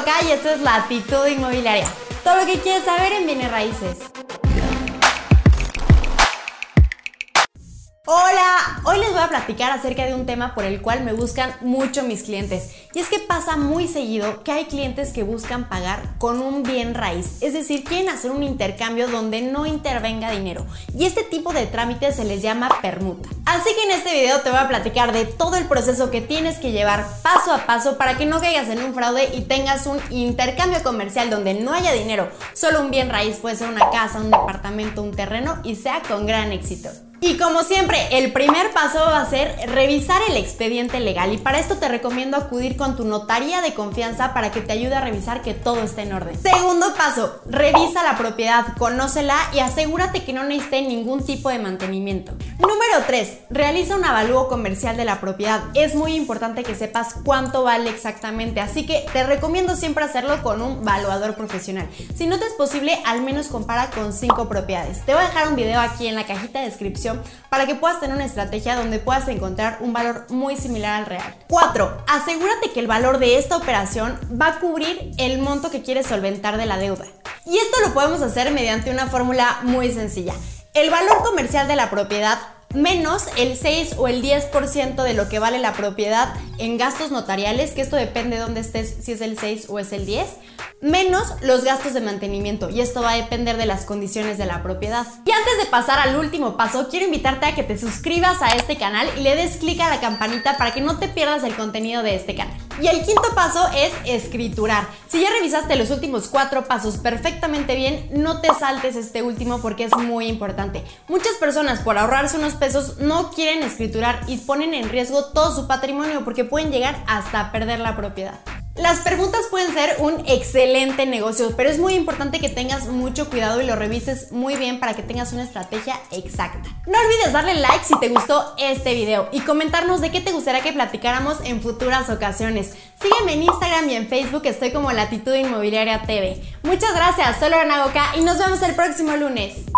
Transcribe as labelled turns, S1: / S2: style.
S1: Nagoka y esto es Latitud Inmobiliaria. Todo lo que quieres saber en bienes raíces. Hola, hoy les voy platicar acerca de un tema por el cual me buscan mucho mis clientes. Y es que pasa muy seguido que hay clientes que buscan pagar con un bien raíz, es decir, quieren hacer un intercambio donde no intervenga dinero. Y este tipo de trámites se les llama permuta. Así que en este video te voy a platicar de todo el proceso que tienes que llevar paso a paso para que no caigas en un fraude y tengas un intercambio comercial donde no haya dinero, solo un bien raíz, puede ser una casa, un departamento, un terreno y sea con gran éxito. Y como siempre, el primer paso va a ser revisar el expediente legal y para esto te recomiendo acudir con tu notaría de confianza para que te ayude a revisar que todo esté en orden. Segundo paso, revisa la propiedad, conócela y asegúrate que no necesite ningún tipo de mantenimiento. Número 3, realiza un avalúo comercial de la propiedad. Es muy importante que sepas cuánto vale exactamente, así que te recomiendo siempre hacerlo con un valuador profesional. Si no te es posible, al menos compara con 5 propiedades. Te voy a dejar un video aquí en la cajita de descripción para que puedas tener una estrategia donde puedas encontrar un valor muy similar al real. 4. Asegúrate que el valor de esta operación va a cubrir el monto que quieres solventar de la deuda. Y esto lo podemos hacer mediante una fórmula muy sencilla. El valor comercial de la propiedad menos el 6 o el 10% de lo que vale la propiedad en gastos notariales, que esto depende de dónde estés, si es el 6 o es el 10, menos los gastos de mantenimiento y esto va a depender de las condiciones de la propiedad. Y antes de pasar al último paso, quiero invitarte a que te suscribas a este canal y le des clic a la campanita para que no te pierdas el contenido de este canal. Y el quinto paso es escriturar. Si ya revisaste los últimos cuatro pasos perfectamente bien, no te saltes este último porque es muy importante. Muchas personas por ahorrarse unos pesos no quieren escriturar y ponen en riesgo todo su patrimonio porque pueden llegar hasta perder la propiedad. Las preguntas pueden ser un excelente negocio, pero es muy importante que tengas mucho cuidado y lo revises muy bien para que tengas una estrategia exacta. No olvides darle like si te gustó este video y comentarnos de qué te gustaría que platicáramos en futuras ocasiones. Sígueme en Instagram y en Facebook, estoy como Latitud Inmobiliaria TV. Muchas gracias, soy Lorena Boca y nos vemos el próximo lunes.